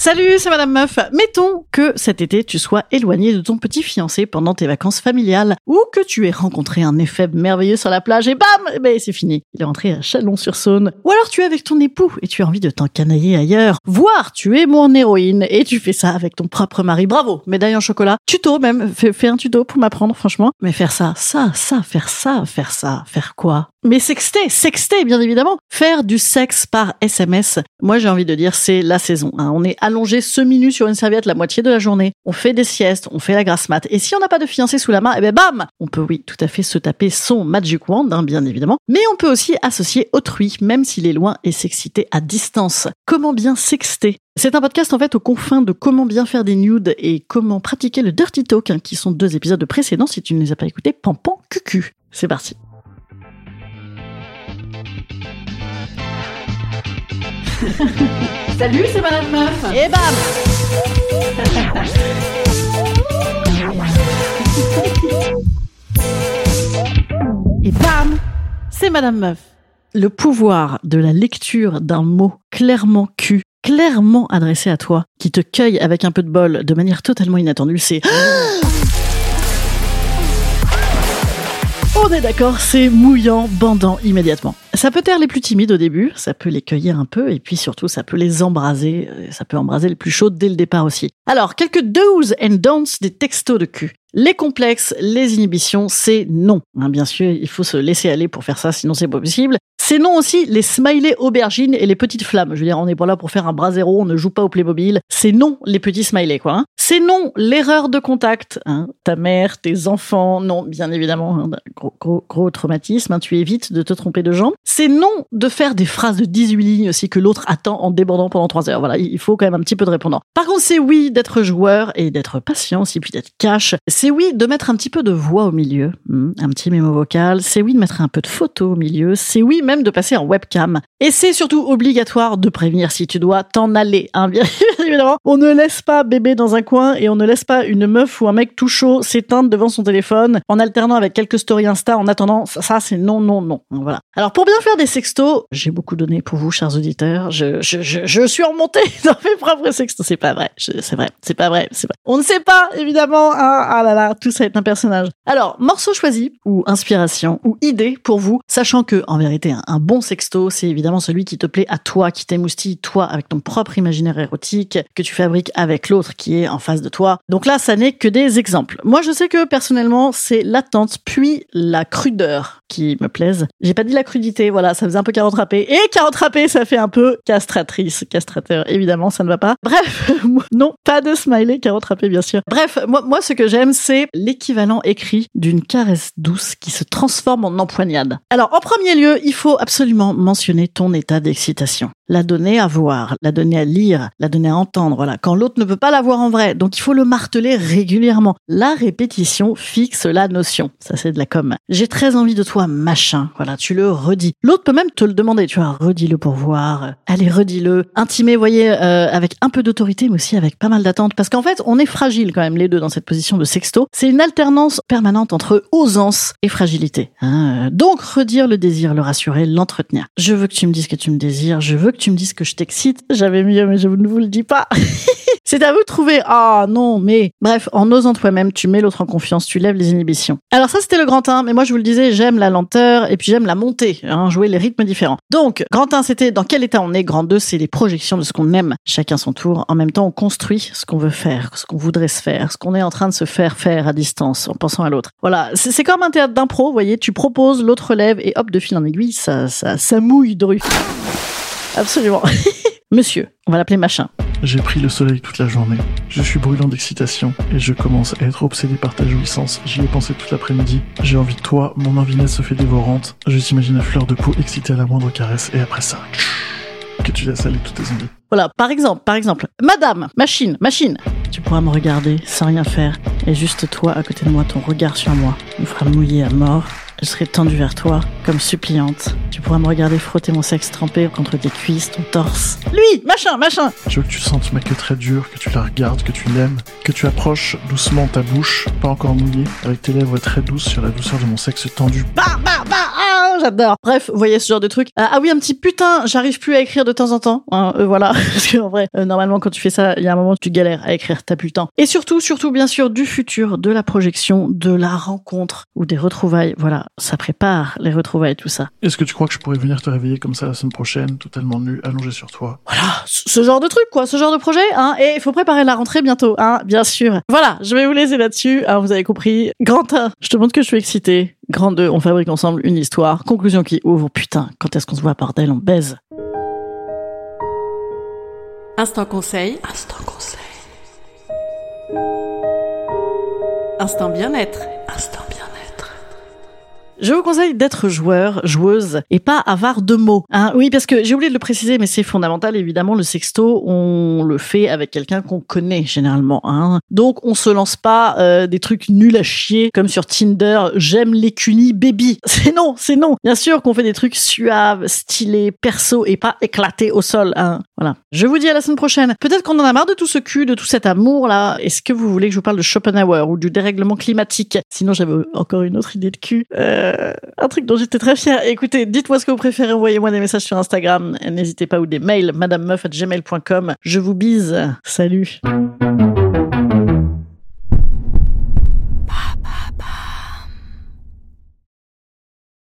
Salut, c'est Madame Meuf. Mettons que cet été tu sois éloigné de ton petit fiancé pendant tes vacances familiales ou que tu aies rencontré un effet merveilleux sur la plage et bam, eh ben c'est fini. Il est rentré à Chalon-sur-Saône. Ou alors tu es avec ton époux et tu as envie de t'encanailler ailleurs. Voire tu es mon héroïne et tu fais ça avec ton propre mari. Bravo, médaille en chocolat. Tuto même, fais, fais un tuto pour m'apprendre franchement. Mais faire ça, ça, ça, faire ça, faire ça, faire quoi? Mais sexter, sexter bien évidemment. Faire du sexe par SMS, moi j'ai envie de dire c'est la saison. hein. On est allongé semi-nu sur une serviette la moitié de la journée. On fait des siestes, on fait la grasse mat. Et si on n'a pas de fiancé sous la main, eh ben bam On peut oui, tout à fait se taper son Magic Wand, hein, bien évidemment. Mais on peut aussi associer autrui, même s'il est loin et s'exciter à distance. Comment bien sexter? C'est un podcast en fait aux confins de comment bien faire des nudes et comment pratiquer le dirty talk, hein, qui sont deux épisodes précédents. Si tu ne les as pas écoutés, pampan cucu. C'est parti. Salut, c'est Madame Meuf. Et bam Et bam C'est Madame Meuf. Le pouvoir de la lecture d'un mot clairement cul, clairement adressé à toi, qui te cueille avec un peu de bol de manière totalement inattendue, c'est... On est d'accord, c'est mouillant, bandant immédiatement. Ça peut taire les plus timides au début, ça peut les cueillir un peu, et puis surtout, ça peut les embraser, euh, ça peut embraser les plus chauds dès le départ aussi. Alors, quelques do's and don'ts des textos de cul. Les complexes, les inhibitions, c'est non. Hein, bien sûr, il faut se laisser aller pour faire ça, sinon c'est pas possible. C'est non aussi les smileys aubergines et les petites flammes. Je veux dire, on n'est pas là pour faire un bras zéro, on ne joue pas au Playmobil. C'est non les petits smileys, quoi. hein. C'est non l'erreur de contact. hein. Ta mère, tes enfants, non, bien évidemment, gros, gros, gros traumatisme. tu évites de te tromper de gens. C'est non de faire des phrases de 18 lignes aussi que l'autre attend en débordant pendant 3 heures. Voilà, il faut quand même un petit peu de répondant. Par contre, c'est oui d'être joueur et d'être patient aussi, puis d'être cash. C'est oui de mettre un petit peu de voix au milieu, hmm, un petit mémo vocal. C'est oui de mettre un peu de photo au milieu. C'est oui même de passer en webcam. Et c'est surtout obligatoire de prévenir si tu dois t'en aller. Hein, bien évidemment, on ne laisse pas bébé dans un coin et on ne laisse pas une meuf ou un mec tout chaud s'éteindre devant son téléphone en alternant avec quelques stories Insta en attendant. Ça, c'est non, non, non. Voilà. Alors pour bien faire des sextos, j'ai beaucoup donné pour vous, chers auditeurs. Je, je, je, je suis remontée dans mes propres sextos. C'est pas vrai. C'est vrai. C'est pas vrai. C'est vrai. On ne sait pas, évidemment. hein. Ah là là, tout ça est un personnage. Alors, morceau choisi ou inspiration ou idée pour vous, sachant que en vérité, un, un bon sexto, c'est évidemment celui qui te plaît à toi, qui t'émoustille toi avec ton propre imaginaire érotique que tu fabriques avec l'autre qui est en face de toi. Donc là, ça n'est que des exemples. Moi, je sais que personnellement, c'est l'attente puis la crudeur qui me plaisent. J'ai pas dit la crudité, voilà, ça faisait un peu carotte râpée. Et carotte râpée, ça fait un peu castratrice, castrateur. Évidemment, ça ne va pas. Bref, non, pas de smiley carotte râpée, bien sûr. Bref, moi, moi, ce que j'aime, c'est l'équivalent écrit d'une caresse douce qui se transforme en empoignade. Alors, en premier lieu, il faut absolument mentionner ton état d'excitation. La donner à voir, la donner à lire, la donner à entendre, voilà. Quand l'autre ne peut pas la voir en vrai. Donc, il faut le marteler régulièrement. La répétition fixe la notion. Ça, c'est de la com. J'ai très envie de toi, machin. Voilà, tu le redis. L'autre peut même te le demander. Tu vois, redis-le pour voir. Allez, redis-le. Intimé, voyez, euh, avec un peu d'autorité, mais aussi avec pas mal d'attente. Parce qu'en fait, on est fragile quand même, les deux, dans cette position de sexto. C'est une alternance permanente entre osance et fragilité. hein. Donc, redire le désir, le rassurer, l'entretenir. Je veux que tu me dises que tu me désires. Je veux que tu me dises que je t'excite. J'avais mieux, mais je ne vous le dis pas. C'est à vous de trouver. Ah non, mais bref, en osant toi-même, tu mets l'autre en confiance, tu lèves les inhibitions. Alors ça, c'était le grand 1, mais moi je vous le disais, j'aime la lenteur et puis j'aime la montée, hein, jouer les rythmes différents. Donc, grand 1, c'était dans quel état on est. Grand 2, c'est les projections de ce qu'on aime, chacun son tour. En même temps, on construit ce qu'on veut faire, ce qu'on voudrait se faire, ce qu'on est en train de se faire faire à distance en pensant à l'autre. Voilà, c'est comme un théâtre d'impro, vous voyez, tu proposes, l'autre lève et hop, de fil en aiguille, ça, ça, ça mouille de rue. Absolument. Monsieur, on va l'appeler machin. J'ai pris le soleil toute la journée. Je suis brûlant d'excitation et je commence à être obsédé par ta jouissance. J'y ai pensé toute l'après-midi. J'ai envie de toi, mon envinette se fait dévorante. Je t'imagine à fleur de peau excitée à la moindre caresse et après ça, que tu laisses aller toutes tes envies. Voilà, par exemple, par exemple, Madame, machine, machine. Tu pourras me regarder sans rien faire et juste toi à côté de moi, ton regard sur moi me fera mouiller à mort. Je serai tendue vers toi, comme suppliante. Tu pourras me regarder frotter mon sexe trempé contre tes cuisses, ton torse. Lui, machin, machin. Je veux que tu sentes ma queue très dure, que tu la regardes, que tu l'aimes, que tu approches doucement ta bouche, pas encore mouillée, avec tes lèvres très douces sur la douceur de mon sexe tendu. Bah, bah, bah, j'adore. Bref, vous voyez ce genre de truc. Ah, ah oui, un petit putain, j'arrive plus à écrire de temps en temps. Hein, euh, voilà, parce qu'en vrai, euh, normalement, quand tu fais ça, il y a un moment où tu galères à écrire, t'as plus le temps. Et surtout, surtout, bien sûr, du futur, de la projection, de la rencontre ou des retrouvailles. Voilà, ça prépare les retrouvailles, tout ça. Est-ce que tu crois que je pourrais venir te réveiller comme ça la semaine prochaine, totalement nu, allongé sur toi? Voilà, ce ce genre de truc, quoi, ce genre de projet, hein. Et il faut préparer la rentrée bientôt, hein, bien sûr. Voilà, je vais vous laisser là-dessus. hein, vous avez compris. Grand 1, je te montre que je suis excitée. Grand 2, on fabrique ensemble une histoire. Conclusion qui ouvre. Putain, quand est-ce qu'on se voit, bordel, on baise. Instant conseil. Instant conseil. Instant bien-être. Je vous conseille d'être joueur, joueuse, et pas avare de mots. Hein, oui, parce que j'ai oublié de le préciser, mais c'est fondamental. Évidemment, le sexto, on le fait avec quelqu'un qu'on connaît généralement. Hein. Donc, on se lance pas euh, des trucs nuls à chier comme sur Tinder. J'aime les cunis baby. C'est non, c'est non. Bien sûr qu'on fait des trucs suaves, stylés, perso et pas éclatés au sol. Hein. Voilà. Je vous dis à la semaine prochaine. Peut-être qu'on en a marre de tout ce cul, de tout cet amour là. Est-ce que vous voulez que je vous parle de Schopenhauer ou du dérèglement climatique? Sinon, j'avais encore une autre idée de cul. Euh, un truc dont j'étais très fière. Écoutez, dites-moi ce que vous préférez. Envoyez-moi des messages sur Instagram. N'hésitez pas ou des mails. madamemeuf@gmail.com. Je vous bise. Salut.